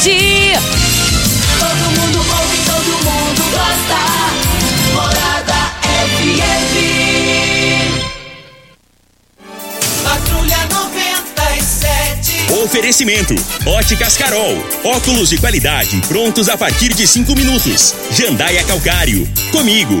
Todo mundo ouve, todo mundo gosta. Morada FM. Patrulha 97. Oferecimento: Óticas Carol. Óculos de qualidade prontos a partir de cinco minutos. Jandaia Calcário. Comigo.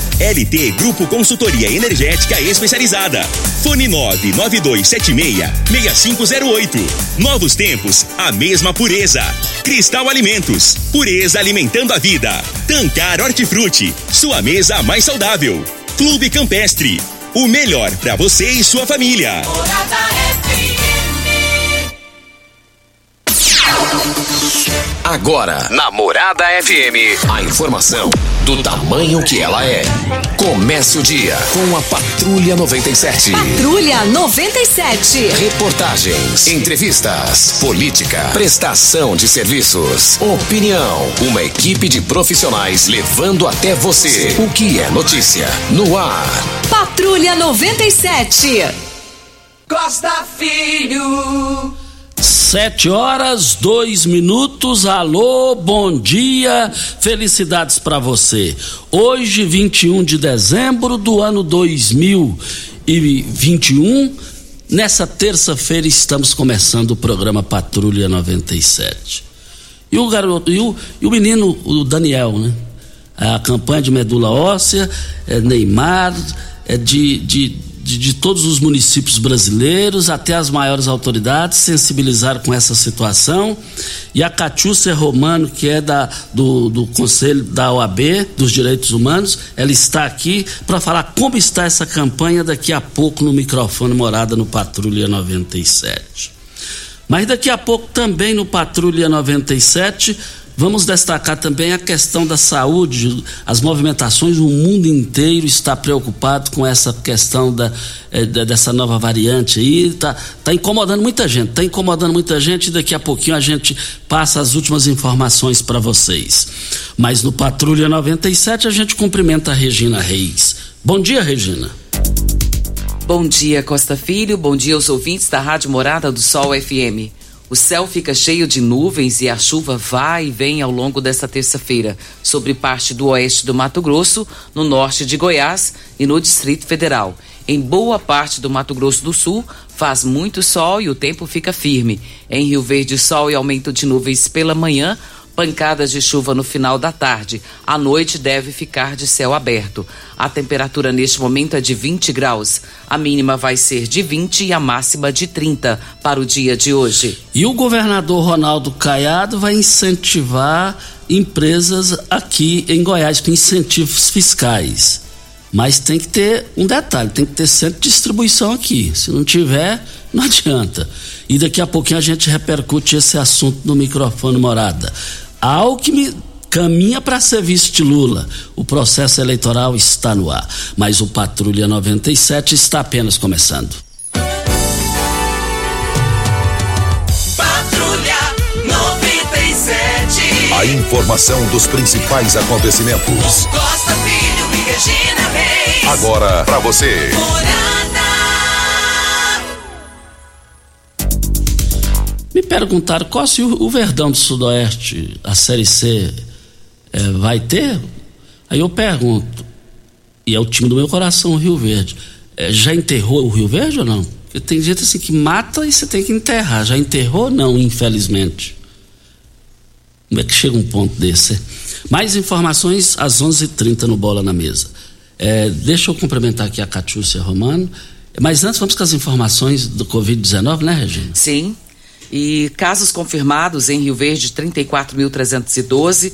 LT Grupo Consultoria Energética Especializada. Fone 99276-6508. Novos tempos, a mesma pureza. Cristal Alimentos. Pureza alimentando a vida. Tancar Hortifruti. Sua mesa mais saudável. Clube Campestre. O melhor para você e sua família. Morada FM. Agora, na Morada FM, a informação do tamanho que ela é. Comece o dia com a Patrulha 97. Patrulha 97. Reportagens, entrevistas, política, prestação de serviços, opinião. Uma equipe de profissionais levando até você o que é notícia no ar. Patrulha 97. Costa Filho. Sete horas, dois minutos. Alô, bom dia, felicidades para você. Hoje, 21 de dezembro do ano 2021, nessa terça-feira, estamos começando o programa Patrulha 97. E o garoto, e o, e o menino, o Daniel, né? A campanha de medula óssea, é Neymar, é de, de de, de, todos os municípios brasileiros, até as maiores autoridades, sensibilizaram com essa situação. E a Catiúcia Romano, que é da, do, do Conselho da OAB, dos Direitos Humanos, ela está aqui para falar como está essa campanha daqui a pouco no microfone Morada no Patrulha 97. Mas daqui a pouco também no Patrulha 97 Vamos destacar também a questão da saúde, as movimentações, o mundo inteiro está preocupado com essa questão da, eh, dessa nova variante aí, está tá incomodando muita gente, está incomodando muita gente e daqui a pouquinho a gente passa as últimas informações para vocês. Mas no Patrulha 97 a gente cumprimenta a Regina Reis. Bom dia, Regina. Bom dia, Costa Filho, bom dia aos ouvintes da Rádio Morada do Sol FM. O céu fica cheio de nuvens e a chuva vai e vem ao longo desta terça-feira sobre parte do oeste do Mato Grosso, no norte de Goiás e no Distrito Federal. Em boa parte do Mato Grosso do Sul, faz muito sol e o tempo fica firme. Em Rio Verde, sol e aumento de nuvens pela manhã, pancadas de chuva no final da tarde. À noite deve ficar de céu aberto. A temperatura neste momento é de 20 graus. A mínima vai ser de 20 e a máxima de 30 para o dia de hoje. E o governador Ronaldo Caiado vai incentivar empresas aqui em Goiás com incentivos fiscais. Mas tem que ter um detalhe, tem que ter centro de distribuição aqui. Se não tiver, não adianta. E daqui a pouquinho a gente repercute esse assunto no microfone morada. Alckmin caminha para ser vice Lula. O processo eleitoral está no ar, mas o Patrulha 97 está apenas começando. Patrulha 97. A informação dos principais acontecimentos. Costa Filho e Regina Reis. Agora para você. Morada. Me perguntaram qual se o, Verdão do Sudoeste, a Série C, eh, vai ter? Aí eu pergunto, e é o time do meu coração, o Rio Verde. eh, já enterrou o Rio Verde ou não? Porque tem gente assim que mata e você tem que enterrar. Já enterrou? Não, infelizmente. Como é que chega um ponto desse? Mais informações às 11:30 h 30 no Bola na Mesa. Eh, deixa eu cumprimentar aqui a Catiúcia Romano. Mas antes vamos com as informações do Covid-19, né, Regina? Sim. E casos confirmados em Rio Verde, 34.312.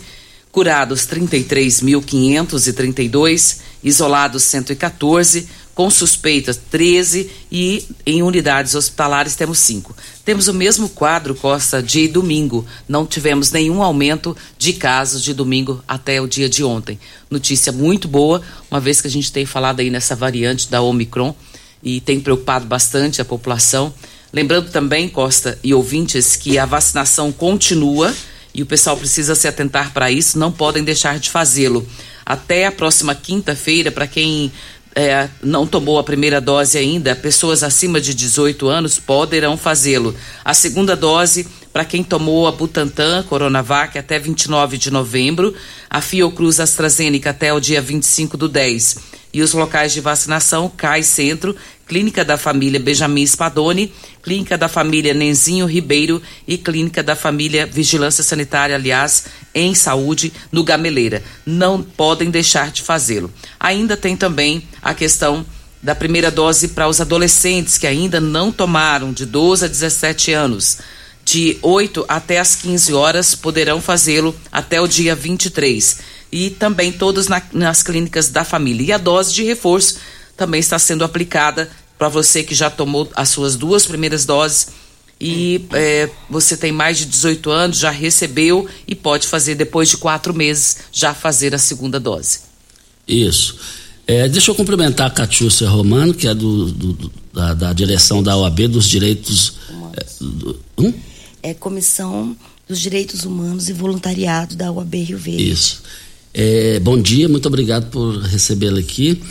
Curados, 33.532. Isolados, 114 com suspeitas 13 e em unidades hospitalares temos 5. Temos o mesmo quadro, Costa, de domingo. Não tivemos nenhum aumento de casos de domingo até o dia de ontem. Notícia muito boa, uma vez que a gente tem falado aí nessa variante da Omicron e tem preocupado bastante a população. Lembrando também, Costa e ouvintes, que a vacinação continua e o pessoal precisa se atentar para isso, não podem deixar de fazê-lo. Até a próxima quinta-feira, para quem é, não tomou a primeira dose ainda, pessoas acima de 18 anos poderão fazê-lo. A segunda dose, para quem tomou a Butantan, Coronavac, até 29 de novembro, a Fiocruz AstraZeneca até o dia 25 do 10. E os locais de vacinação, CAI Centro, Clínica da Família Benjamin Spadoni, Clínica da Família Nenzinho Ribeiro e Clínica da Família Vigilância Sanitária, aliás, em saúde, no Gameleira. Não podem deixar de fazê-lo. Ainda tem também a questão da primeira dose para os adolescentes que ainda não tomaram, de 12 a 17 anos. De 8 até as 15 horas poderão fazê-lo até o dia 23. E também todos na, nas clínicas da família. E a dose de reforço também está sendo aplicada para você que já tomou as suas duas primeiras doses e é, você tem mais de 18 anos, já recebeu e pode fazer depois de quatro meses já fazer a segunda dose. Isso. É, deixa eu cumprimentar a Catiúcia Romano, que é do, do da, da, direção da OAB dos Direitos. É, do, hum? é Comissão dos Direitos Humanos e Voluntariado da OAB Rio Verde. Isso. É, bom dia, muito obrigado por recebê-la aqui.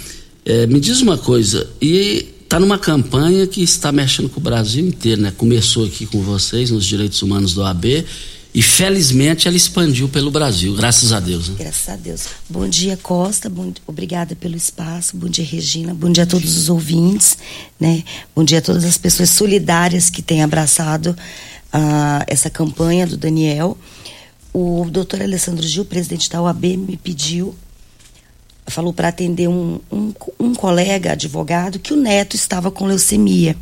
É, me diz uma coisa, e está numa campanha que está mexendo com o Brasil inteiro, né? Começou aqui com vocês nos direitos humanos do AB e felizmente ela expandiu pelo Brasil, graças a Deus. Né? Graças a Deus. Bom dia, Costa. Bom, obrigada pelo espaço. Bom dia, Regina. Bom dia a todos os ouvintes, né? Bom dia a todas as pessoas solidárias que têm abraçado uh, essa campanha do Daniel. O doutor Alessandro Gil, presidente da OAB, me pediu falou para atender um, um, um, colega advogado que o neto estava com leucemia.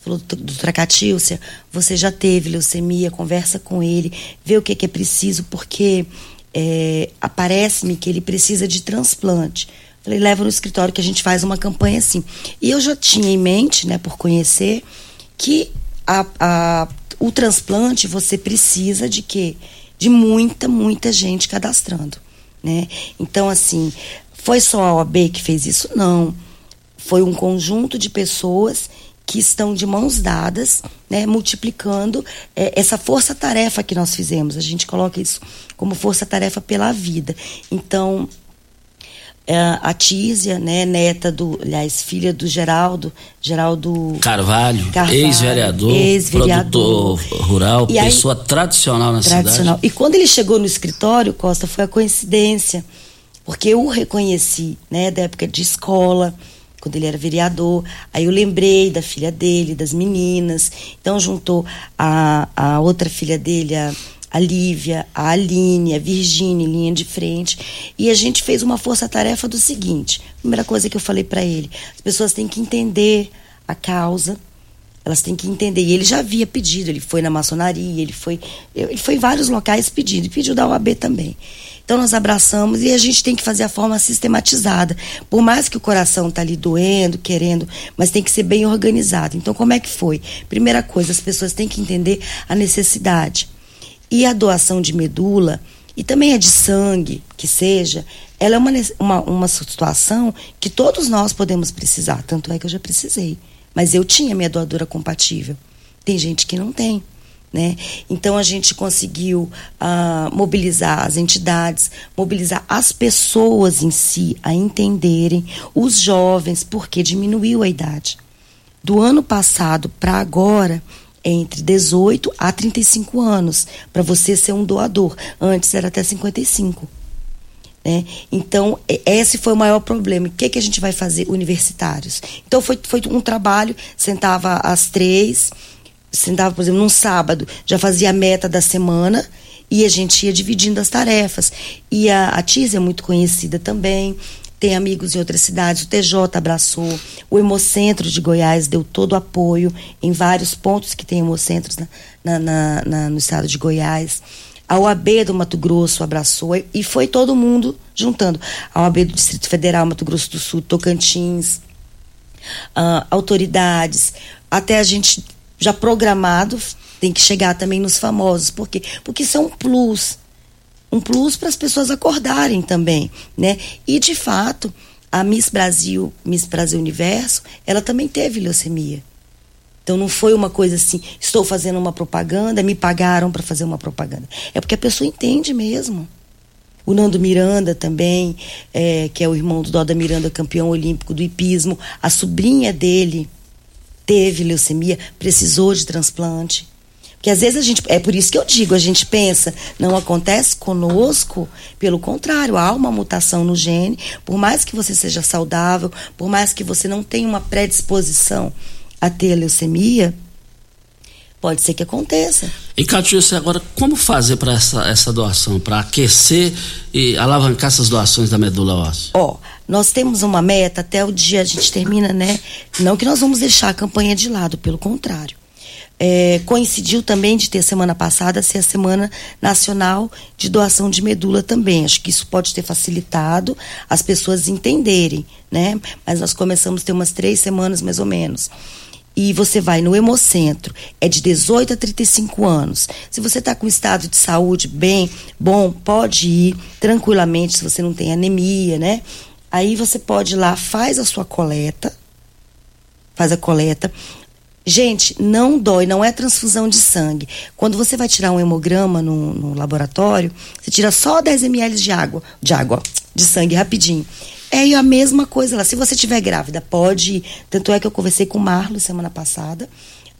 Falou, doutora Catícia, você já teve leucemia, conversa com ele, vê o que, que é preciso, porque é, aparece-me que ele precisa de transplante. Falei, leva no escritório que a gente faz uma campanha assim. E eu já tinha em mente, né, por conhecer, que a, a, o transplante você precisa de quê? De muita, muita gente cadastrando. Né? Então, assim, foi só a OAB que fez isso? Não. Foi um conjunto de pessoas que estão de mãos dadas, né, multiplicando é, essa força-tarefa que nós fizemos. A gente coloca isso como força-tarefa pela vida. Então, é, a Tísia, né, neta do, aliás, filha do Geraldo, Geraldo Carvalho, Carvalho ex-vereador, ex produtor rural, e pessoa aí, tradicional na tradicional. cidade. E quando ele chegou no escritório, Costa, foi a coincidência porque eu o reconheci, né, da época de escola, quando ele era vereador. Aí eu lembrei da filha dele, das meninas. Então juntou a, a outra filha dele, a, a Lívia, a Aline, a Virgínia linha de frente. E a gente fez uma força-tarefa do seguinte: primeira coisa que eu falei para ele, as pessoas têm que entender a causa. Elas têm que entender. E ele já havia pedido, ele foi na maçonaria, ele foi, ele foi em vários locais pedindo, e pediu da OAB também. Então nós abraçamos e a gente tem que fazer a forma sistematizada. Por mais que o coração tá ali doendo, querendo, mas tem que ser bem organizado. Então como é que foi? Primeira coisa, as pessoas têm que entender a necessidade. E a doação de medula e também a de sangue, que seja, ela é uma, uma, uma situação que todos nós podemos precisar. Tanto é que eu já precisei. Mas eu tinha minha doadora compatível. Tem gente que não tem. Né? Então a gente conseguiu uh, mobilizar as entidades, mobilizar as pessoas em si a entenderem, os jovens, porque diminuiu a idade. Do ano passado para agora, é entre 18 a 35 anos, para você ser um doador. Antes era até 55. Né? Então, esse foi o maior problema. O que, que a gente vai fazer, universitários? Então, foi, foi um trabalho, sentava às três sentava, por exemplo, num sábado, já fazia a meta da semana e a gente ia dividindo as tarefas. E a, a Tis é muito conhecida também. tem amigos em outras cidades, o TJ abraçou, o Hemocentro de Goiás deu todo o apoio em vários pontos que tem hemocentros na, na, na, na, no estado de Goiás. A OAB do Mato Grosso abraçou e foi todo mundo juntando. A OAB do Distrito Federal, Mato Grosso do Sul, Tocantins, uh, autoridades, até a gente já programado, tem que chegar também nos famosos. Por quê? Porque isso é um plus um plus para as pessoas acordarem também, né? E de fato, a Miss Brasil, Miss Brasil Universo, ela também teve leucemia. Então não foi uma coisa assim, estou fazendo uma propaganda, me pagaram para fazer uma propaganda. É porque a pessoa entende mesmo. O Nando Miranda também, é, que é o irmão do Doda Miranda, campeão olímpico do hipismo, a sobrinha dele teve leucemia, precisou de transplante. Porque às vezes a gente. É por isso que eu digo, a gente pensa, não acontece conosco, pelo contrário, há uma mutação no gene, por mais que você seja saudável, por mais que você não tenha uma predisposição a ter leucemia, pode ser que aconteça. E Catiúcia, agora, como fazer para essa, essa doação, para aquecer e alavancar essas doações da medula óssea? Ó, nós temos uma meta até o dia a gente termina, né? Não que nós vamos deixar a campanha de lado, pelo contrário. É, coincidiu também de ter semana passada ser a Semana Nacional de Doação de Medula também. Acho que isso pode ter facilitado as pessoas entenderem, né? Mas nós começamos a ter umas três semanas mais ou menos. E você vai no Hemocentro, é de 18 a 35 anos. Se você está com estado de saúde bem, bom, pode ir tranquilamente, se você não tem anemia, né? Aí você pode ir lá, faz a sua coleta, faz a coleta. Gente, não dói, não é transfusão de sangue. Quando você vai tirar um hemograma no, no laboratório, você tira só 10 ml de água, de água, de sangue rapidinho. É a mesma coisa lá. Se você estiver grávida, pode ir. Tanto é que eu conversei com o Marlo semana passada.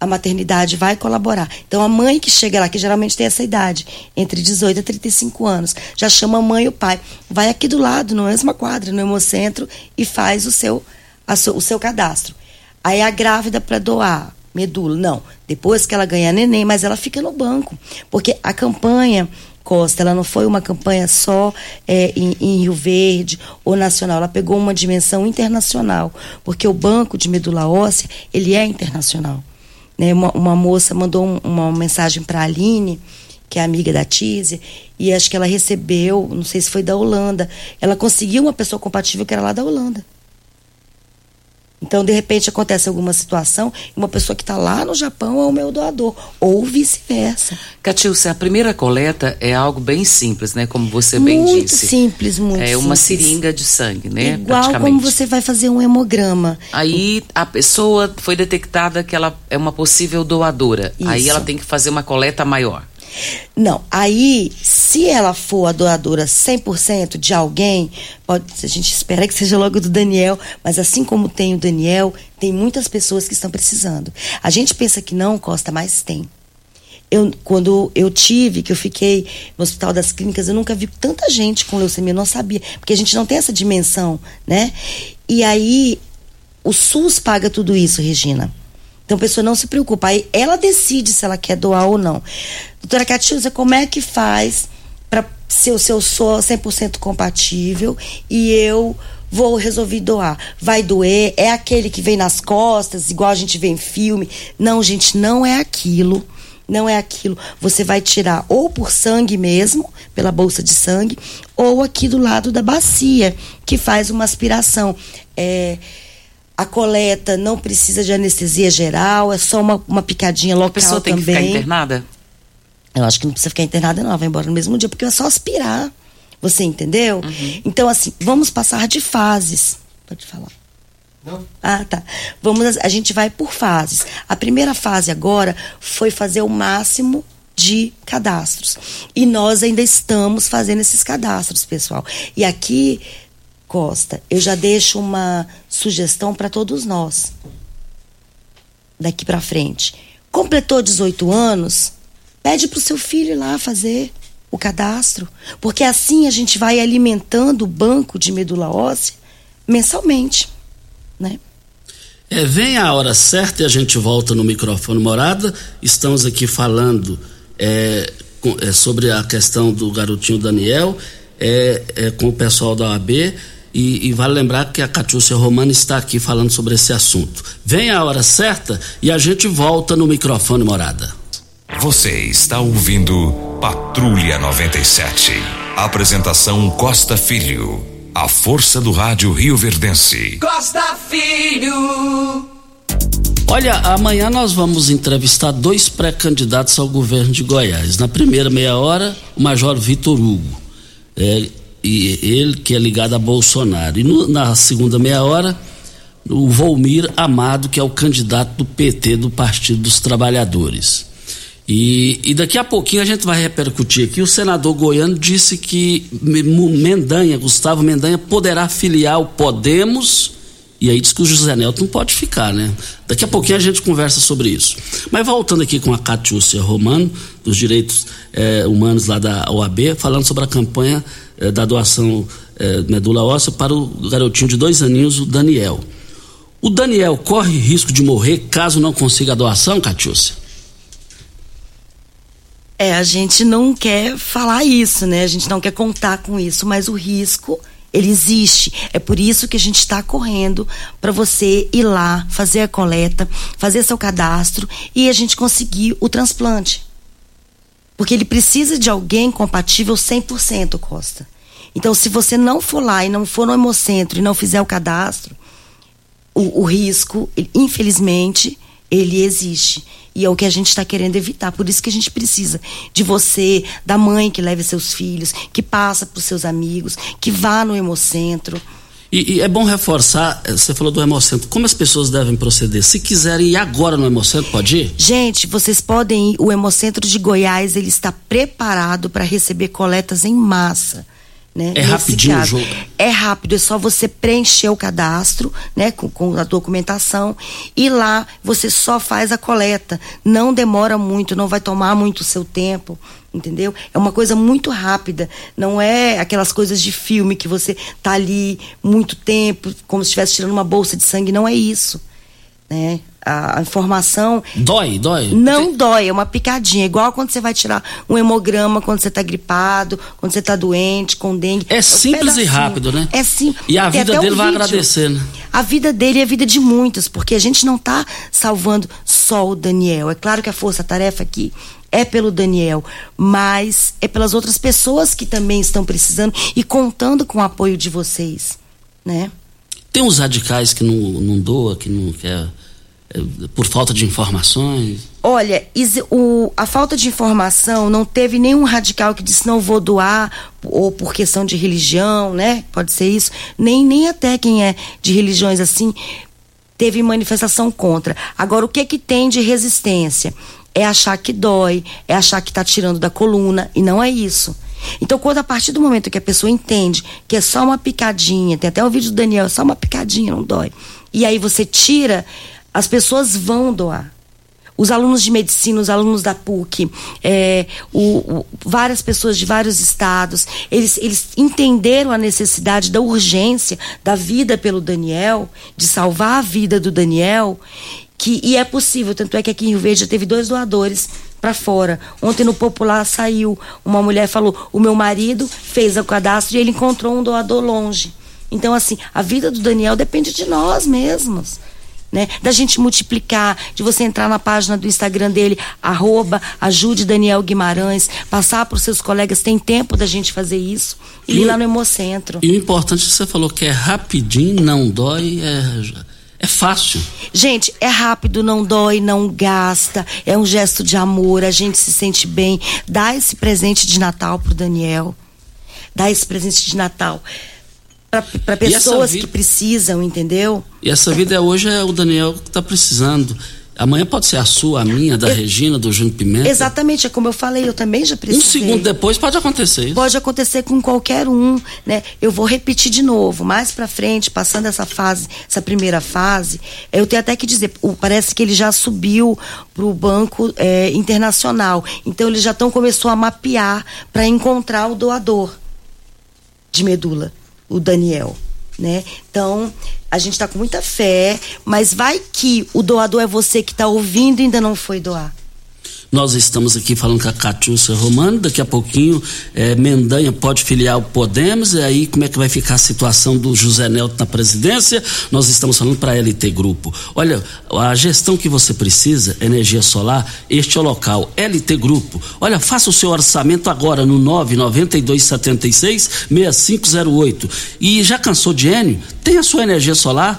A maternidade vai colaborar. Então, a mãe que chega lá, que geralmente tem essa idade, entre 18 a 35 anos, já chama a mãe e o pai. Vai aqui do lado, na mesma quadra, no Hemocentro, e faz o seu, a, o seu cadastro. Aí a grávida para doar medula. Não, depois que ela ganha neném, mas ela fica no banco. Porque a campanha Costa, ela não foi uma campanha só é, em, em, Rio Verde ou nacional, ela pegou uma dimensão internacional, porque o banco de medula óssea, ele é internacional. Né? Uma, uma moça mandou um, uma mensagem para a Aline, que é amiga da Tise, e acho que ela recebeu, não sei se foi da Holanda, ela conseguiu uma pessoa compatível que era lá da Holanda. Então, de repente, acontece alguma situação e uma pessoa que está lá no Japão é o meu doador, ou vice-versa. Catilce, a primeira coleta é algo bem simples, né? Como você bem muito disse. Muito simples, muito É uma simples. seringa de sangue, né? Igual como você vai fazer um hemograma. Aí a pessoa foi detectada que ela é uma possível doadora. Isso. Aí ela tem que fazer uma coleta maior. Não, aí, se ela for a doadora 100% de alguém, pode, a gente espera que seja logo do Daniel, mas assim como tem o Daniel, tem muitas pessoas que estão precisando. A gente pensa que não, Costa, mas tem. Eu, quando eu tive, que eu fiquei no Hospital das Clínicas, eu nunca vi tanta gente com leucemia, eu não sabia, porque a gente não tem essa dimensão, né? E aí, o SUS paga tudo isso, Regina. Então a pessoa não se preocupa. Aí ela decide se ela quer doar ou não. Doutora Catiusa, como é que faz para se eu, se eu sou 100% compatível e eu vou resolver doar? Vai doer? É aquele que vem nas costas, igual a gente vê em filme? Não, gente, não é aquilo. Não é aquilo. Você vai tirar ou por sangue mesmo, pela bolsa de sangue, ou aqui do lado da bacia, que faz uma aspiração. É a coleta não precisa de anestesia geral, é só uma, uma picadinha local também. A pessoa tem também. que ficar internada? Eu acho que não precisa ficar internada, não. Ela vai embora no mesmo dia, porque é só aspirar. Você entendeu? Uhum. Então, assim, vamos passar de fases. Pode falar. Não. Ah, tá. Vamos, a gente vai por fases. A primeira fase agora foi fazer o máximo de cadastros. E nós ainda estamos fazendo esses cadastros, pessoal. E aqui Costa, eu já deixo uma sugestão para todos nós. Daqui para frente. Completou 18 anos, pede para o seu filho lá fazer o cadastro, porque assim a gente vai alimentando o banco de medula óssea mensalmente, né? É, vem a hora certa e a gente volta no microfone morada. Estamos aqui falando é, com, é, sobre a questão do garotinho Daniel, é, com o pessoal da OAB E, e, vale lembrar que a Catiúcia Romana está aqui falando sobre esse assunto. Vem a hora certa e a gente volta no microfone morada. Você está ouvindo Patrulha 97. Apresentação Costa Filho. A força do rádio Rio Verdense. Costa Filho. Olha, amanhã nós vamos entrevistar dois pré-candidatos ao governo de Goiás. Na primeira meia hora, o Major Vitor Hugo. É, e ele que é ligado a Bolsonaro. E no, na segunda meia hora, o Volmir Amado, que é o candidato do PT do Partido dos Trabalhadores. E, e, daqui a pouquinho a gente vai repercutir aqui. O senador goiano disse que Mendanha, Gustavo Mendanha, poderá filiar o Podemos. E aí diz que o José Nelton não pode ficar, né? Daqui a pouquinho a gente conversa sobre isso. Mas voltando aqui com a Catiúcia Romano, dos direitos eh, humanos lá da OAB, falando sobre a campanha eh, da doação eh, medula óssea para o garotinho de dois aninhos, o Daniel. O Daniel corre risco de morrer caso não consiga a doação, Catiúcia? É, a gente não quer falar isso, né? A gente não quer contar com isso, mas o risco ele existe. É por isso que a gente está correndo para você ir lá, fazer a coleta, fazer seu cadastro e a gente conseguir o transplante. Porque ele precisa de alguém compatível 100%, Costa. Então, se você não for lá e não for no hemocentro e não fizer o cadastro, o, o risco, infelizmente, ele existe. E é o que a gente está querendo evitar. Por isso que a gente precisa de você, da mãe que leve seus filhos, que passa para os seus amigos, que vá no hemocentro. E, e, é bom reforçar, eh, você falou do Hemocentro, como as pessoas devem proceder? Se quiserem ir agora no Hemocentro, pode ir? Gente, vocês podem ir, o Hemocentro de Goiás, ele está preparado para receber coletas em massa. Né? É rapidinho o jogo. É rápido, é só você preencher o cadastro, né, com, com, a documentação e lá você só faz a coleta. Não demora muito, não vai tomar muito o seu tempo, entendeu? É uma coisa muito rápida, não é aquelas coisas de filme que você tá ali muito tempo, como se estivesse tirando uma bolsa de sangue, não é isso né? A, informação. Dói, dói? Não dói, é uma picadinha. Igual quando você vai tirar um hemograma quando você está gripado, quando você está doente, com dengue. É, é simples e rápido, né? É simples. E a vida dele um vai agradecer, né? A vida dele é a vida de muitos, porque a gente não está salvando só o Daniel. É claro que a força-tarefa aqui é pelo Daniel, mas é pelas outras pessoas que também estão precisando e contando com o apoio de vocês, né? Tem uns radicais que não, não doa, que não quer. É, por falta de informações? Olha, o, a falta de informação não teve nenhum radical que disse não vou doar, ou por questão de religião, né? Pode ser isso. Nem, nem até quem é de religiões assim teve manifestação contra. Agora, o que que tem de resistência? É achar que dói, é achar que está tirando da coluna, e não é isso. Então, quando a partir do momento que a pessoa entende que é só uma picadinha, tem até o vídeo do Daniel, é só uma picadinha, não dói. E aí você tira, as pessoas vão doar. Os alunos de medicina, os alunos da PUC, é, o, o, várias pessoas de vários estados, eles, eles entenderam a necessidade da urgência da vida pelo Daniel, de salvar a vida do Daniel, que, e é possível, tanto é que aqui em Rio Verde já teve dois doadores para fora. Ontem no Popular saiu, uma mulher falou: o meu marido fez o cadastro e ele encontrou um doador longe. Então, assim, a vida do Daniel depende de nós mesmos. Né? Da gente multiplicar, de você entrar na página do Instagram dele, arroba, ajude Daniel Guimarães, passar para os seus colegas, tem tempo da gente fazer isso, e ir lá no Hemocentro. E o importante que você falou que é rapidinho, não dói, é é fácil. Gente, é rápido, não dói, não gasta. É um gesto de amor, a gente se sente bem. Dá esse presente de Natal pro Daniel. Dá esse presente de Natal para pessoas vida... que precisam, entendeu? E essa vida hoje é o Daniel que está precisando. Amanhã pode ser a sua, a minha, da eu, Regina, do Júnior Pimenta. Exatamente, é como eu falei, eu também já precisei. Um segundo depois pode acontecer isso. Pode acontecer com qualquer um, né? Eu vou repetir de novo, mais para frente, passando essa fase, essa primeira fase, eu tenho até que dizer, parece que ele já subiu para o banco é, internacional, então eles já estão começou a mapear para encontrar o doador de medula, o Daniel né? Então, a gente está com muita fé, mas vai que o doador é você que está ouvindo e ainda não foi doar. Nós estamos aqui falando com a Catiúcia Romano, daqui a pouquinho é, Mendanha pode filiar o Podemos, e aí como é que vai ficar a situação do José Nelto na presidência? Nós estamos falando para a LT Grupo. Olha, a gestão que você precisa, energia solar, este é o local, LT Grupo. Olha, faça o seu orçamento agora no 99276-6508. E já cansou de Enio? Tem a sua energia solar,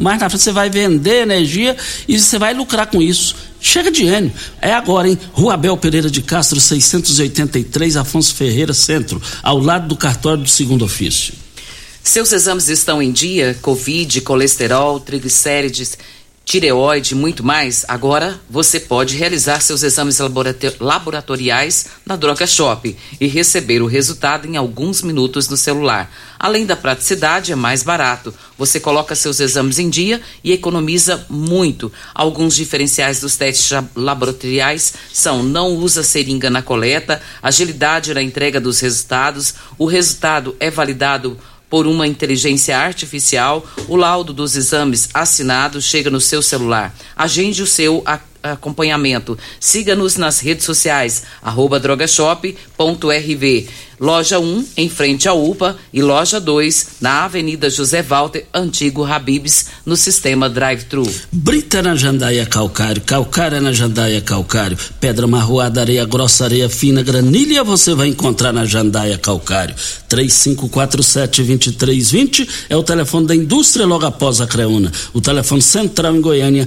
mais na frente você vai vender energia e você vai lucrar com isso. Chega de Enio. É agora, hein? Rua Abel Pereira de Castro, 683, Afonso Ferreira, Centro, ao lado do cartório do segundo ofício. Seus exames estão em dia? Covid, colesterol, triglicérides tireoide, muito mais, agora você pode realizar seus exames laboratoriais na Droga Shop e receber o resultado em alguns minutos no celular. Além da praticidade, é mais barato. Você coloca seus exames em dia e economiza muito. Alguns diferenciais dos testes laboratoriais são não usa seringa na coleta, agilidade na entrega dos resultados, o resultado é validado por uma inteligência artificial, o laudo dos exames assinados chega no seu celular. Agende o seu acompanhamento. Siga-nos nas redes sociais, arroba drogashop.rv. Loja 1, em frente à UPA, e loja 2, na Avenida José Walter, antigo Habibs, no sistema drive-thru. Brita na jandaia calcário, calcária na jandaia calcário, pedra marroada, areia grossa, areia fina, granilha você vai encontrar na jandaia calcário. 3547-2320 é o telefone da indústria logo após a Creuna. O telefone central em Goiânia,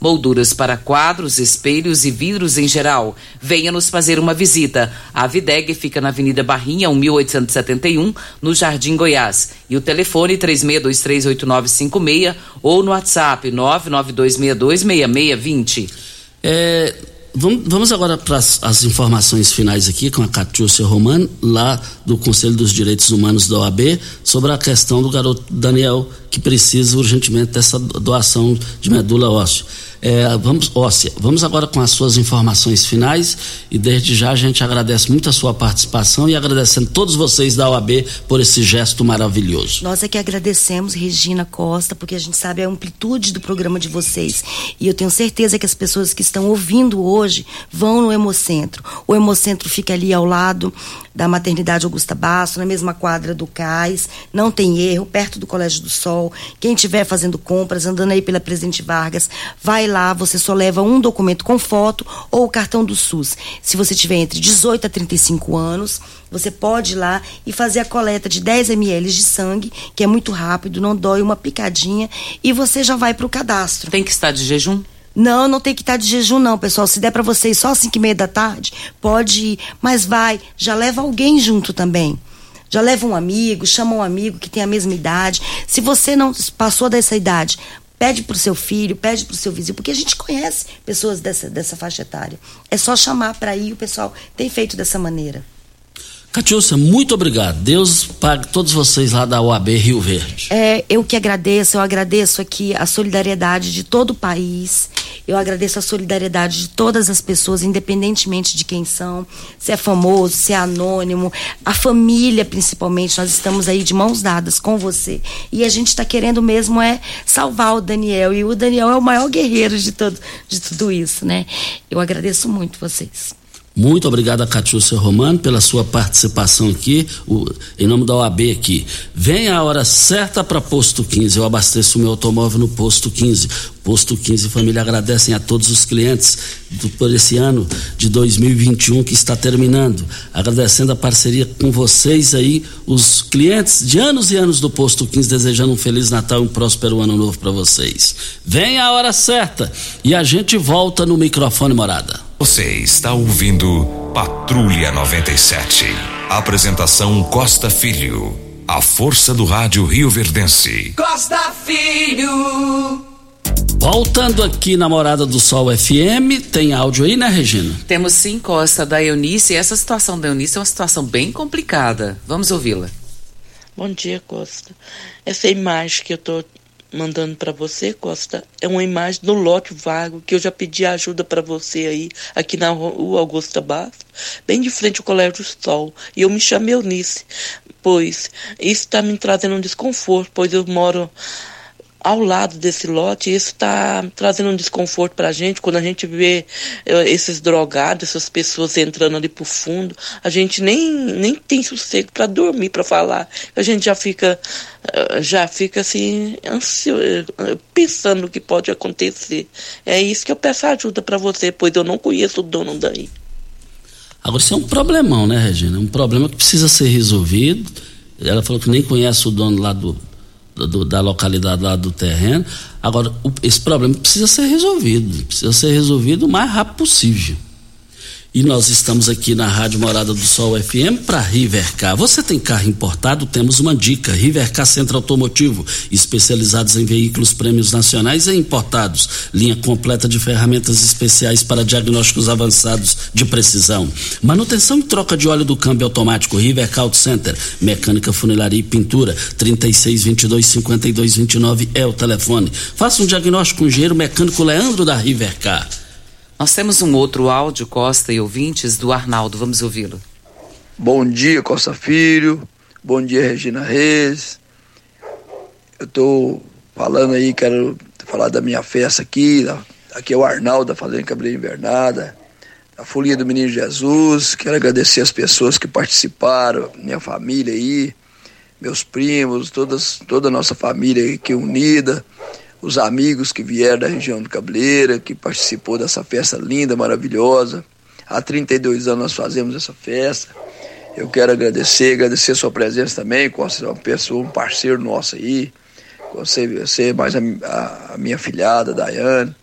molduras para quadros, espelhos e vidros em geral. Venha nos fazer uma visita. A Videg fica na Avenida Barrinha, 1871, no Jardim Goiás. E o telefone 36238956 ou no WhatsApp 992626620. É, vamos, agora para as informações finais aqui com a Catiúcia Romano, lá do Conselho dos Direitos Humanos da OAB, sobre a questão do garoto Daniel, que precisa urgentemente dessa doação de medula óssea. É, vamos, óssea. Vamos agora com as suas informações finais e desde já a gente agradece muito a sua participação e agradecendo todos vocês da OAB por esse gesto maravilhoso. Nós é que agradecemos, Regina Costa, porque a gente sabe a amplitude do programa de vocês e eu tenho certeza que as pessoas que estão ouvindo hoje vão no Hemocentro. O Hemocentro fica ali ao lado da Maternidade Augusta Basso, na mesma quadra do Cais, não tem erro, perto do Colégio do Sol. Quem estiver fazendo compras, andando aí pela Presidente Vargas, vai lá, você só leva um documento com foto ou o cartão do SUS. Se você tiver entre 18 a 35 anos, você pode ir lá e fazer a coleta de 10 ml de sangue, que é muito rápido, não dói uma picadinha, e você já vai para o cadastro. Tem que estar de jejum? Não, não tem que estar de jejum, não, pessoal. Se der para vocês só às 5 e meia da tarde, pode ir. Mas vai, já leva alguém junto também. Já leva um amigo, chama um amigo que tem a mesma idade. Se você não passou dessa idade, pede para o seu filho, pede para o seu vizinho, porque a gente conhece pessoas dessa, dessa faixa etária. É só chamar para ir, o pessoal tem feito dessa maneira. Catiúcia, muito obrigado. Deus pague todos vocês lá da OAB Rio Verde. É, eu que agradeço, eu agradeço aqui a solidariedade de todo o país. Eu agradeço a solidariedade de todas as pessoas, independentemente de quem são, se é famoso, se é anônimo, a família principalmente. Nós estamos aí de mãos dadas com você. E a gente está querendo mesmo é salvar o Daniel. E o Daniel é o maior guerreiro de, todo, de tudo isso, né? Eu agradeço muito vocês. Muito obrigado a Catiúcia Romano pela sua participação aqui, o, em nome da OAB aqui. Venha a hora certa para Posto 15. Eu abasteço o meu automóvel no Posto 15. Posto 15 Família agradecem a todos os clientes do, por esse ano de 2021 que está terminando. Agradecendo a parceria com vocês aí, os clientes de anos e anos do Posto 15, desejando um Feliz Natal e um próspero ano novo para vocês. Venha a hora certa e a gente volta no microfone morada. Você está ouvindo Patrulha 97. Apresentação Costa Filho. A força do rádio Rio Verdense. Costa Filho. Voltando aqui na Morada do Sol FM, tem áudio aí, né, Regina? Temos sim, Costa, da Eunice. Essa situação da Eunice é uma situação bem complicada. Vamos ouvi-la. Bom dia, Costa. Essa imagem que eu tô mandando para você, Costa, é uma imagem do lote vago que eu já pedi ajuda para você aí, aqui na rua Augusta Bastos, bem de frente ao Colégio Sol. E eu me chamo Eunice, pois isso está me trazendo um desconforto, pois eu moro ao lado desse lote, isso está trazendo um desconforto para a gente. Quando a gente vê uh, esses drogados, essas pessoas entrando ali pro fundo, a gente nem, nem tem sossego para dormir, para falar. A gente já fica, uh, já fica assim, ansioso, uh, pensando no que pode acontecer. É isso que eu peço ajuda para você, pois eu não conheço o dono daí. Agora, isso é um problemão, né, Regina? É um problema que precisa ser resolvido. Ela falou que nem conhece o dono lá do, do, da localidade lá do terreno. Agora, o, esse problema precisa ser resolvido, precisa ser resolvido o mais rápido possível. E nós estamos aqui na Rádio Morada do Sol FM para Rivercar. Você tem carro importado? Temos uma dica. Rivercar Centro Automotivo, especializados em veículos prêmios nacionais e importados. Linha completa de ferramentas especiais para diagnósticos avançados de precisão. Manutenção e troca de óleo do câmbio automático. Rivercar Auto Center. Mecânica, funilaria e pintura. 36 22 52 29 é o telefone. Faça um diagnóstico com o engenheiro mecânico Leandro da Rivercar. Nós temos um outro áudio, Costa e ouvintes, do Arnaldo. Vamos ouvi-lo. Bom dia, Costa Filho. Bom dia, Regina Reis. Eu estou falando aí, quero falar da minha festa aqui. Aqui é o Arnaldo da Fazenda Cabreira Invernada, a Folia do Menino Jesus. Quero agradecer as pessoas que participaram, minha família aí, meus primos, todas, toda a nossa família aqui unida os amigos que vieram da região do Cabeleira, que participou dessa festa linda, maravilhosa. Há 32 anos nós fazemos essa festa. Eu quero agradecer, agradecer a sua presença também, com uma pessoa, um parceiro nosso aí, você, você mais a, a, a minha filhada, Daiane.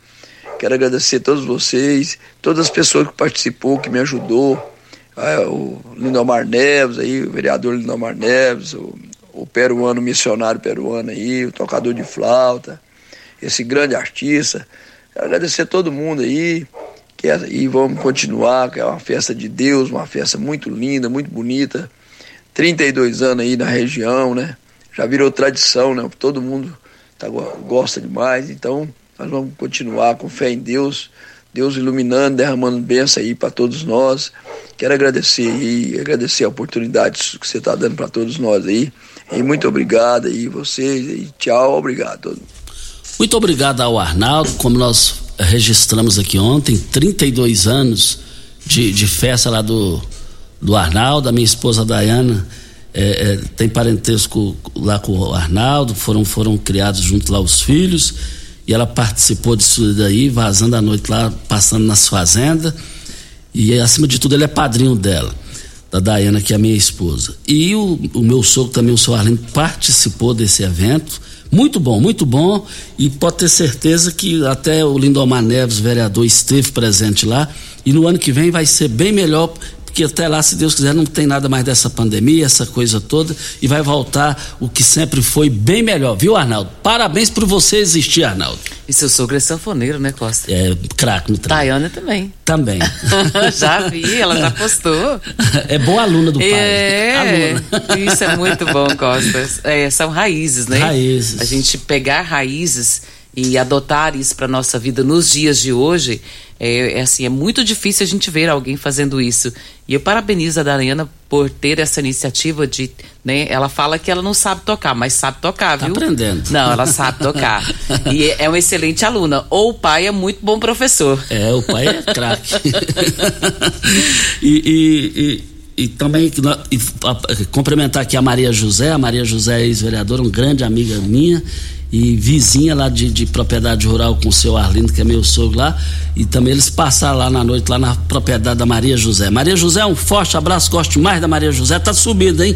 Quero agradecer a todos vocês, todas as pessoas que participou, que me ajudou. É, o Lindomar Neves aí, o vereador Lindomar Neves, o, o peruano, missionário peruano aí, o tocador de flauta, esse grande artista. Quero agradecer a todo mundo aí. Que é, e vamos continuar, que é uma festa de Deus, uma festa muito linda, muito bonita. 32 anos aí na região, né? Já virou tradição, né? Todo mundo tá, gosta demais. Então, nós vamos continuar com fé em Deus. Deus iluminando, derramando bênção aí para todos nós. Quero agradecer e agradecer a oportunidade que você está dando para todos nós aí. E muito obrigado aí vocês e tchau, obrigado a todos. Muito obrigado ao Arnaldo, como nós registramos aqui ontem, 32 anos de, de festa lá do, do Arnaldo, a minha esposa Dayana é, é, tem parentesco lá com o Arnaldo, foram, foram criados junto lá os filhos, e ela participou disso daí, vazando à noite lá, passando nas fazendas, e acima de tudo ele é padrinho dela, da Dayana, que é a minha esposa. E o, o meu sogro também, o seu Arlindo, participou desse evento, muito bom, muito bom. E pode ter certeza que até o Lindomar Neves, vereador, esteve presente lá. E no ano que vem vai ser bem melhor, porque até lá, se Deus quiser, não tem nada mais dessa pandemia, essa coisa toda, e vai voltar o que sempre foi bem melhor, viu, Arnaldo? Parabéns por você existir, Arnaldo. E seu sogro é sanfoneiro, né, Costa? É, craque no trabalho. Tayana também. Também. já vi, ela já postou. É boa aluna do pai. É, aluna. isso é muito bom, Costa. É, são raízes, né? Raízes. A gente pegar raízes e adotar isso para nossa vida nos dias de hoje é, é, assim é muito difícil a gente ver alguém fazendo isso. E eu parabenizo a Dariana por ter essa iniciativa de né ela fala que ela não sabe tocar mas sabe tocar tá viu? aprendendo. Não ela sabe tocar. E é, é uma excelente aluna. Ou o pai é muito bom professor. É o pai é craque. E, e, e e também e, complementar aqui a Maria José, a Maria José é ex-vereadora, uma grande amiga minha, e vizinha lá de, de, propriedade rural com o seu Arlindo, que é meu sogro lá, e também eles passaram lá na noite, lá na propriedade da Maria José. Maria José, um forte abraço, gosto mais da Maria José, tá subida, hein?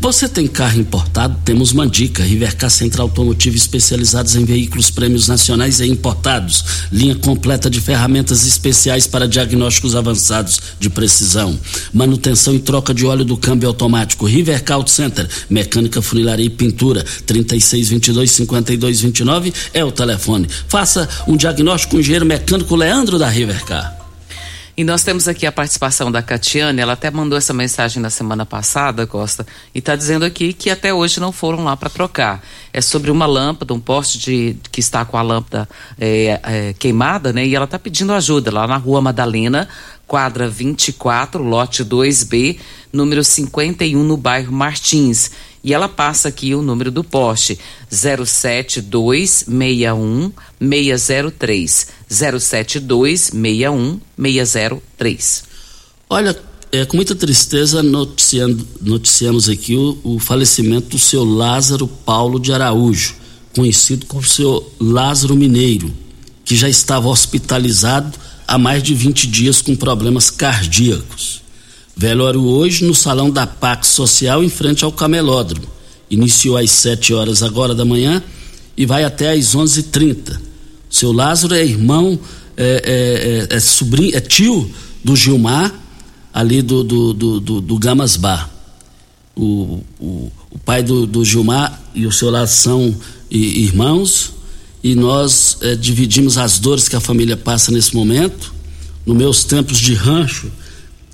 Você tem carro importado? Temos uma dica, Rivercar Central Automotivo especializados em veículos prêmios nacionais e importados, linha completa de ferramentas especiais para diagnósticos avançados de precisão, manutenção e troca de óleo do câmbio automático, Rivercar Auto Center, mecânica, funilaria e pintura, 3622 50 é o telefone. Faça um diagnóstico com o engenheiro mecânico Leandro da Rivercar. E nós temos aqui a participação da Catiane, ela até mandou essa mensagem na semana passada, Costa, e está dizendo aqui que até hoje não foram lá para trocar. É sobre uma lâmpada, um poste de, que está com a lâmpada é, é, queimada, né? E ela está pedindo ajuda lá na rua Madalena, quadra 24, lote 2B, número 51, no bairro Martins. E ela passa aqui o número do poste: 07261 603. 07261 603. Olha, é, com muita tristeza noticiamos aqui o, o, falecimento do seu Lázaro Paulo de Araújo, conhecido como seu Lázaro Mineiro, que já estava hospitalizado há mais de 20 dias com problemas cardíacos. Velório hoje no salão da Pax Social em frente ao Camelódromo. Iniciou às 7 horas agora da manhã e vai até às 11:30. Seu Lázaro é irmão, é, é, é, é, sobrinho, é tio do Gilmar, ali do, do, do, do, do Gamas Bar. O, o, o pai do, do, Gilmar e o seu Lázaro são irmãos e nós é, dividimos as dores que a família passa nesse momento. Nos meus tempos de rancho,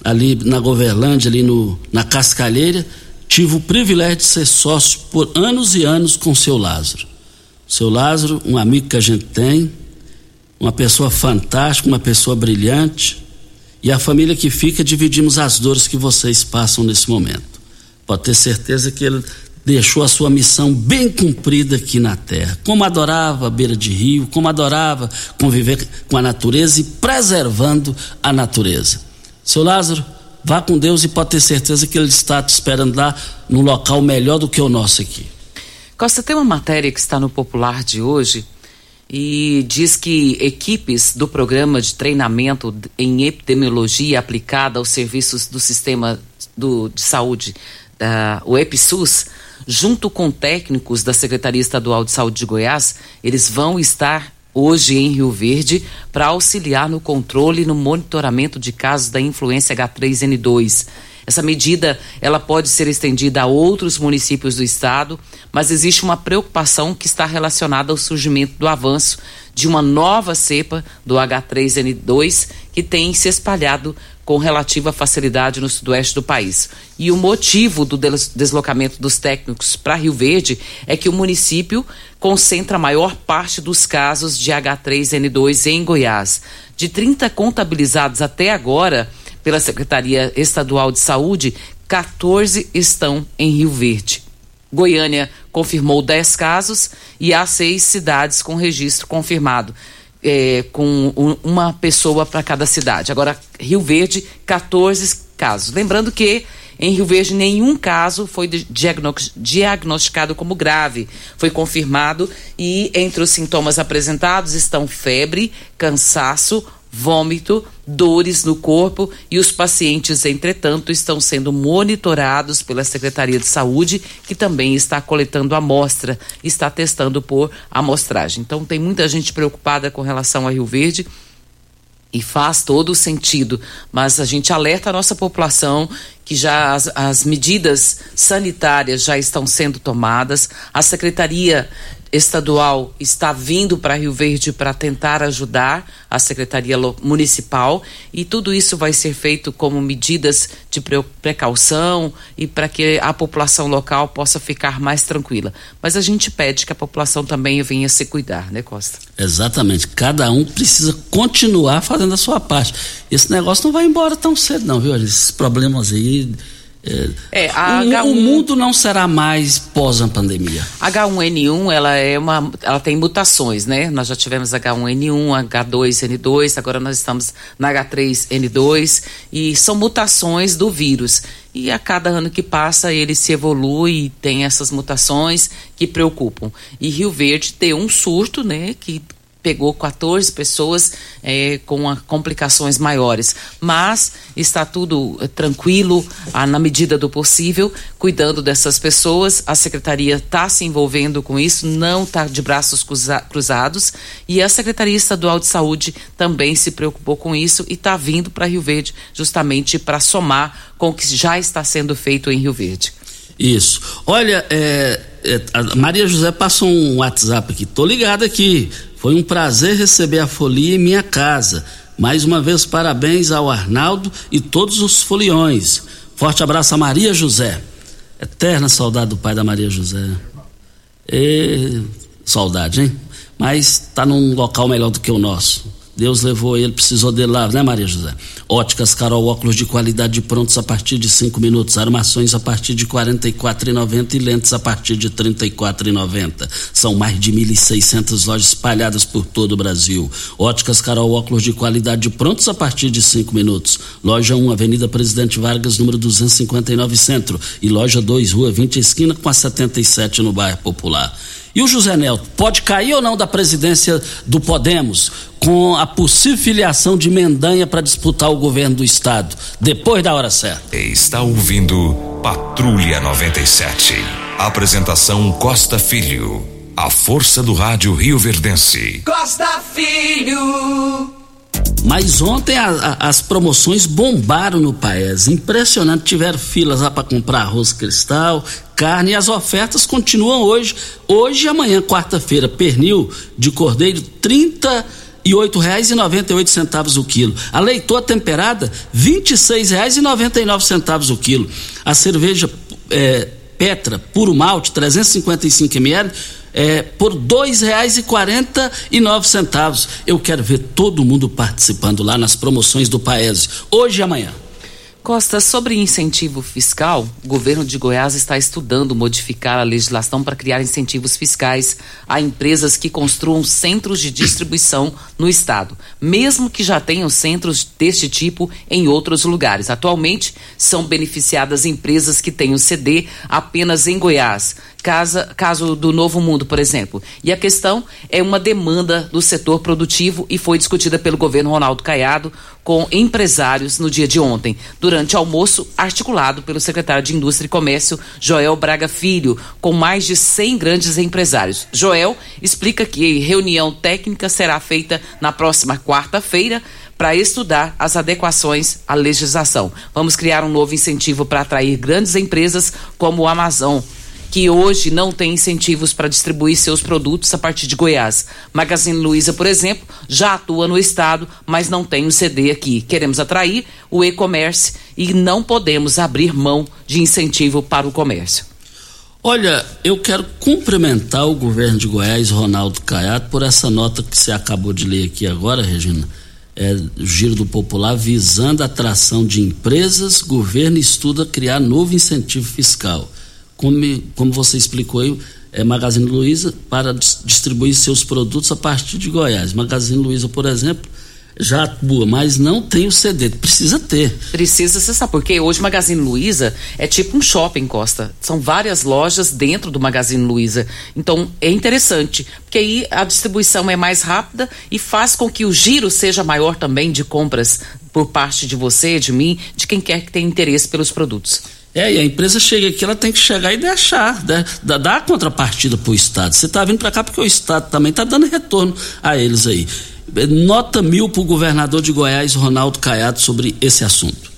ali na Goverlândia, ali no, na Cascalheira, tive o privilégio de ser sócio por anos e anos com o seu Lázaro. O seu Lázaro, um amigo que a gente tem, uma pessoa fantástica, uma pessoa brilhante, e a família que fica, dividimos as dores que vocês passam nesse momento. Pode ter certeza que ele deixou a sua missão bem cumprida aqui na terra. Como adorava a beira de rio, como adorava conviver com a natureza e preservando a natureza. Seu Lázaro, vá com Deus e pode ter certeza que ele está te esperando lá num local melhor do que o nosso aqui. Costa, tem uma matéria que está no Popular de hoje e diz que equipes do programa de treinamento em epidemiologia aplicada aos serviços do sistema do, de saúde, uh, o EPSUS, junto com técnicos da Secretaria Estadual de Saúde de Goiás, eles vão estar hoje em Rio Verde para auxiliar no controle e no monitoramento de casos da influência H3N2. Essa medida ela pode ser estendida a outros municípios do estado, mas existe uma preocupação que está relacionada ao surgimento do avanço de uma nova cepa do H3N2 que tem se espalhado com relativa facilidade no sudoeste do país. E o motivo do deslocamento dos técnicos para Rio Verde é que o município concentra a maior parte dos casos de H3N2 em Goiás. De 30 contabilizados até agora pela Secretaria Estadual de Saúde, 14 estão em Rio Verde. Goiânia confirmou 10 casos e há seis cidades com registro confirmado é, com um, uma pessoa para cada cidade. Agora, Rio Verde, 14 casos. Lembrando que em Rio Verde, nenhum caso foi diagnosticado como grave. Foi confirmado e entre os sintomas apresentados estão febre, cansaço, vômito, dores no corpo e os pacientes, entretanto, estão sendo monitorados pela Secretaria de Saúde, que também está coletando amostra, está testando por amostragem. Então, tem muita gente preocupada com relação a Rio Verde. E faz todo o sentido, mas a gente alerta a nossa população que já as, as medidas sanitárias já estão sendo tomadas. A Secretaria estadual está vindo para Rio Verde para tentar ajudar a Secretaria Municipal e tudo isso vai ser feito como medidas de precaução e para que a população local possa ficar mais tranquila. Mas a gente pede que a população também venha se cuidar, né, Costa? Exatamente. Cada um precisa continuar fazendo a sua parte. Esse negócio não vai embora tão cedo, não, viu? Esses problemas aí é, a o, H1, o mundo não será mais pós a pandemia. H1N1, ela é uma, ela tem mutações, né? Nós já tivemos H1N1, H2N2, agora nós estamos na H3N2 e são mutações do vírus. E a cada ano que passa ele se evolui e tem essas mutações que preocupam. E Rio Verde tem um surto, né, que pegou 14 pessoas é, com a, complicações maiores. Mas está tudo é, tranquilo, na medida do possível, cuidando dessas pessoas. A secretaria está se envolvendo com isso, não está de braços cruza cruzados. E a Secretaria Estadual de Saúde também se preocupou com isso e está vindo para Rio Verde justamente para somar com o que já está sendo feito em Rio Verde. Isso. Olha, é, é, Maria José passou um WhatsApp aqui. Tô ligado aqui. Foi um prazer receber a folia em minha casa. Mais uma vez, parabéns ao Arnaldo e todos os foliões. Forte abraço a Maria José. Eterna saudade do pai da Maria José. E... Saudade, hein? Mas está num local melhor do que o nosso. Deus levou ele, precisou dele lá, né, Maria José? Óticas Carol, óculos de qualidade prontos a partir de cinco minutos, armações a partir de quarenta e quatro e lentes a partir de trinta e quatro São mais de 1.600 lojas espalhadas por todo o Brasil. Óticas Carol, óculos de qualidade prontos a partir de cinco minutos. Loja 1, Avenida Presidente Vargas, número 259 Centro. E loja 2, Rua 20, esquina com a 77 no bairro Popular. E o José Nelto, pode cair ou não da presidência do Podemos com a possível filiação de Mendanha para disputar o governo do estado, depois da hora certa? Está ouvindo Patrulha 97. Apresentação Costa Filho. A força do rádio Rio Verdense. Costa Filho. Mas ontem a, a, as promoções bombaram no país. Impressionante. Tiveram filas lá para comprar arroz cristal, carne e as ofertas continuam hoje. Hoje e amanhã, quarta-feira, pernil de cordeiro, trinta e oito reais e noventa e oito centavos o quilo. A leitoa temperada, vinte e seis reais e noventa e nove centavos o quilo. A cerveja é, Petra, puro malte, 355 ml, é, por nove centavos. Eu quero ver todo mundo participando lá nas promoções do Paese, hoje e amanhã. Costa, sobre incentivo fiscal, o governo de Goiás está estudando modificar a legislação para criar incentivos fiscais a empresas que construam centros de distribuição no estado, mesmo que já tenham centros deste tipo em outros lugares. Atualmente, são beneficiadas empresas que têm o CD apenas em Goiás, casa, caso do Novo Mundo, por exemplo. E a questão é uma demanda do setor produtivo e foi discutida pelo governo Ronaldo Caiado com empresários no dia de ontem, durante almoço articulado pelo secretário de Indústria e Comércio, Joel Braga Filho, com mais de 100 grandes empresários. Joel explica que reunião técnica será feita na próxima quarta-feira para estudar as adequações à legislação. Vamos criar um novo incentivo para atrair grandes empresas como o Amazon que hoje não tem incentivos para distribuir seus produtos a partir de Goiás. Magazine Luiza, por exemplo, já atua no estado, mas não tem o um CD aqui. Queremos atrair o e-commerce e não podemos abrir mão de incentivo para o comércio. Olha, eu quero cumprimentar o governo de Goiás, Ronaldo Caiado, por essa nota que você acabou de ler aqui agora, Regina. É, Giro do Popular visando a atração de empresas, governo estuda criar novo incentivo fiscal como, como você explicou aí, é Magazine Luiza para distribuir seus produtos a partir de Goiás. Magazine Luiza, por exemplo, já atua, mas não tem o CD. Precisa ter. Precisa, você sabe por quê? Hoje Magazine Luiza é tipo um shopping, Costa. São várias lojas dentro do Magazine Luiza. Então é interessante, porque aí a distribuição é mais rápida e faz com que o giro seja maior também de compras por parte de você, de mim, de quem quer que tenha interesse pelos produtos. É, e a empresa chega aqui, ela tem que chegar e deixar, né? dar a contrapartida para o Estado. Você está vindo para cá porque o Estado também está dando retorno a eles aí. Nota mil para o governador de Goiás, Ronaldo Caiado, sobre esse assunto.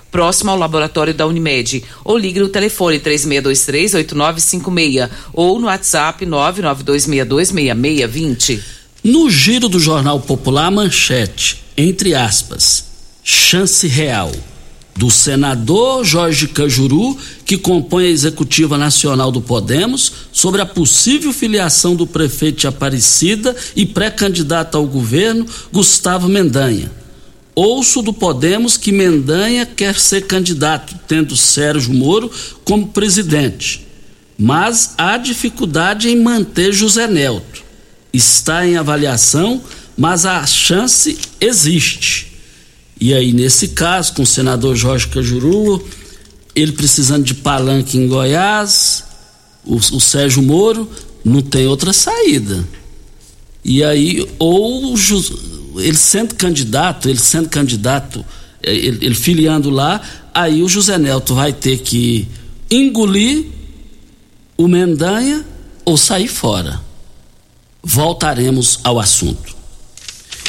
próximo ao laboratório da Unimed. Ou ligue no telefone 3623-8956 ou no WhatsApp 992626620. No giro do Jornal Popular, manchete, entre aspas, chance real do senador Jorge Cajuru, que compõe a executiva nacional do Podemos, sobre a possível filiação do prefeito de Aparecida e pré-candidato ao governo, Gustavo Mendanha. Ouço do Podemos que Mendanha quer ser candidato, tendo Sérgio Moro como presidente. Mas há dificuldade em manter José Nelto. Está em avaliação, mas a chance existe. E aí, nesse caso, com o senador Jorge Cajuru, ele precisando de palanque em Goiás, o, o Sérgio Moro, não tem outra saída. E aí, ou ele sendo candidato, ele sendo candidato, é, ele, ele filiando lá, aí o José Nelto vai ter que engolir o Mendanha ou sair fora. Voltaremos ao assunto.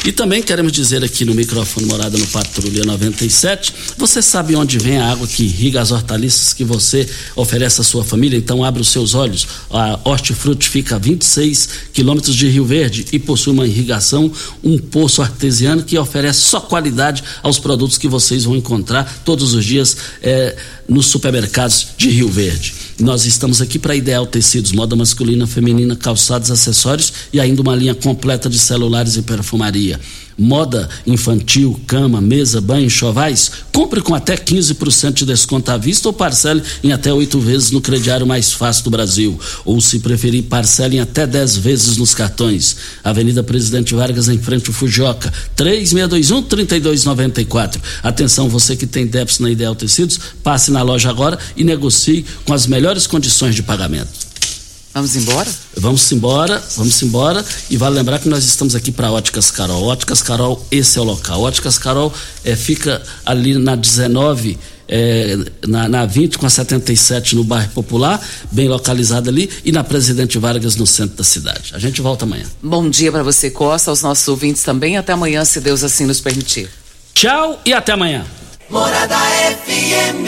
E também queremos dizer aqui no microfone Morada no Patrulha 97, você sabe onde vem a água que irriga as hortaliças que você oferece à sua família? Então abre os seus olhos. A Hortifruti fica a 26 quilômetros de Rio Verde e possui uma irrigação, um poço artesiano que oferece só qualidade aos produtos que vocês vão encontrar todos os dias é, nos supermercados de Rio Verde. Nós estamos aqui para Ideal Tecidos, moda masculina, feminina, calçados, acessórios e ainda uma linha completa de celulares e perfumaria moda infantil, cama, mesa, banho, chovais, compre com até 15% de desconto à vista ou parcele em até oito vezes no crediário mais fácil do Brasil. Ou, se preferir, parcele em até 10 vezes nos cartões. Avenida Presidente Vargas, em frente ao Fujoca, 3621-3294. Atenção, você que tem déficit na Ideal Tecidos, passe na loja agora e negocie com as melhores condições de pagamento. Vamos embora? Vamos embora, vamos embora. E vale lembrar que nós estamos aqui para Óticas Carol. Óticas Carol, esse é o local. Óticas Carol é, fica ali na 19, é, na, na 20 com a 77 no bairro Popular, bem localizada ali, e na Presidente Vargas no centro da cidade. A gente volta amanhã. Bom dia para você, Costa, aos nossos ouvintes também. Até amanhã, se Deus assim nos permitir. Tchau e até amanhã. Morada FM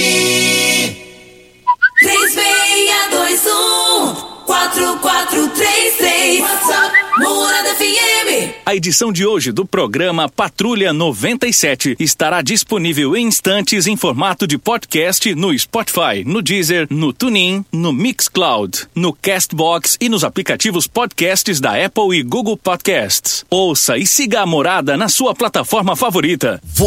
3621 4433 WhatsApp Morada FM. A edição de hoje do programa Patrulha 97 estará disponível em instantes em formato de podcast no Spotify, no Deezer, no TuneIn, no Mixcloud, no Castbox e nos aplicativos podcasts da Apple e Google Podcasts. Ouça e siga a Morada na sua plataforma favorita.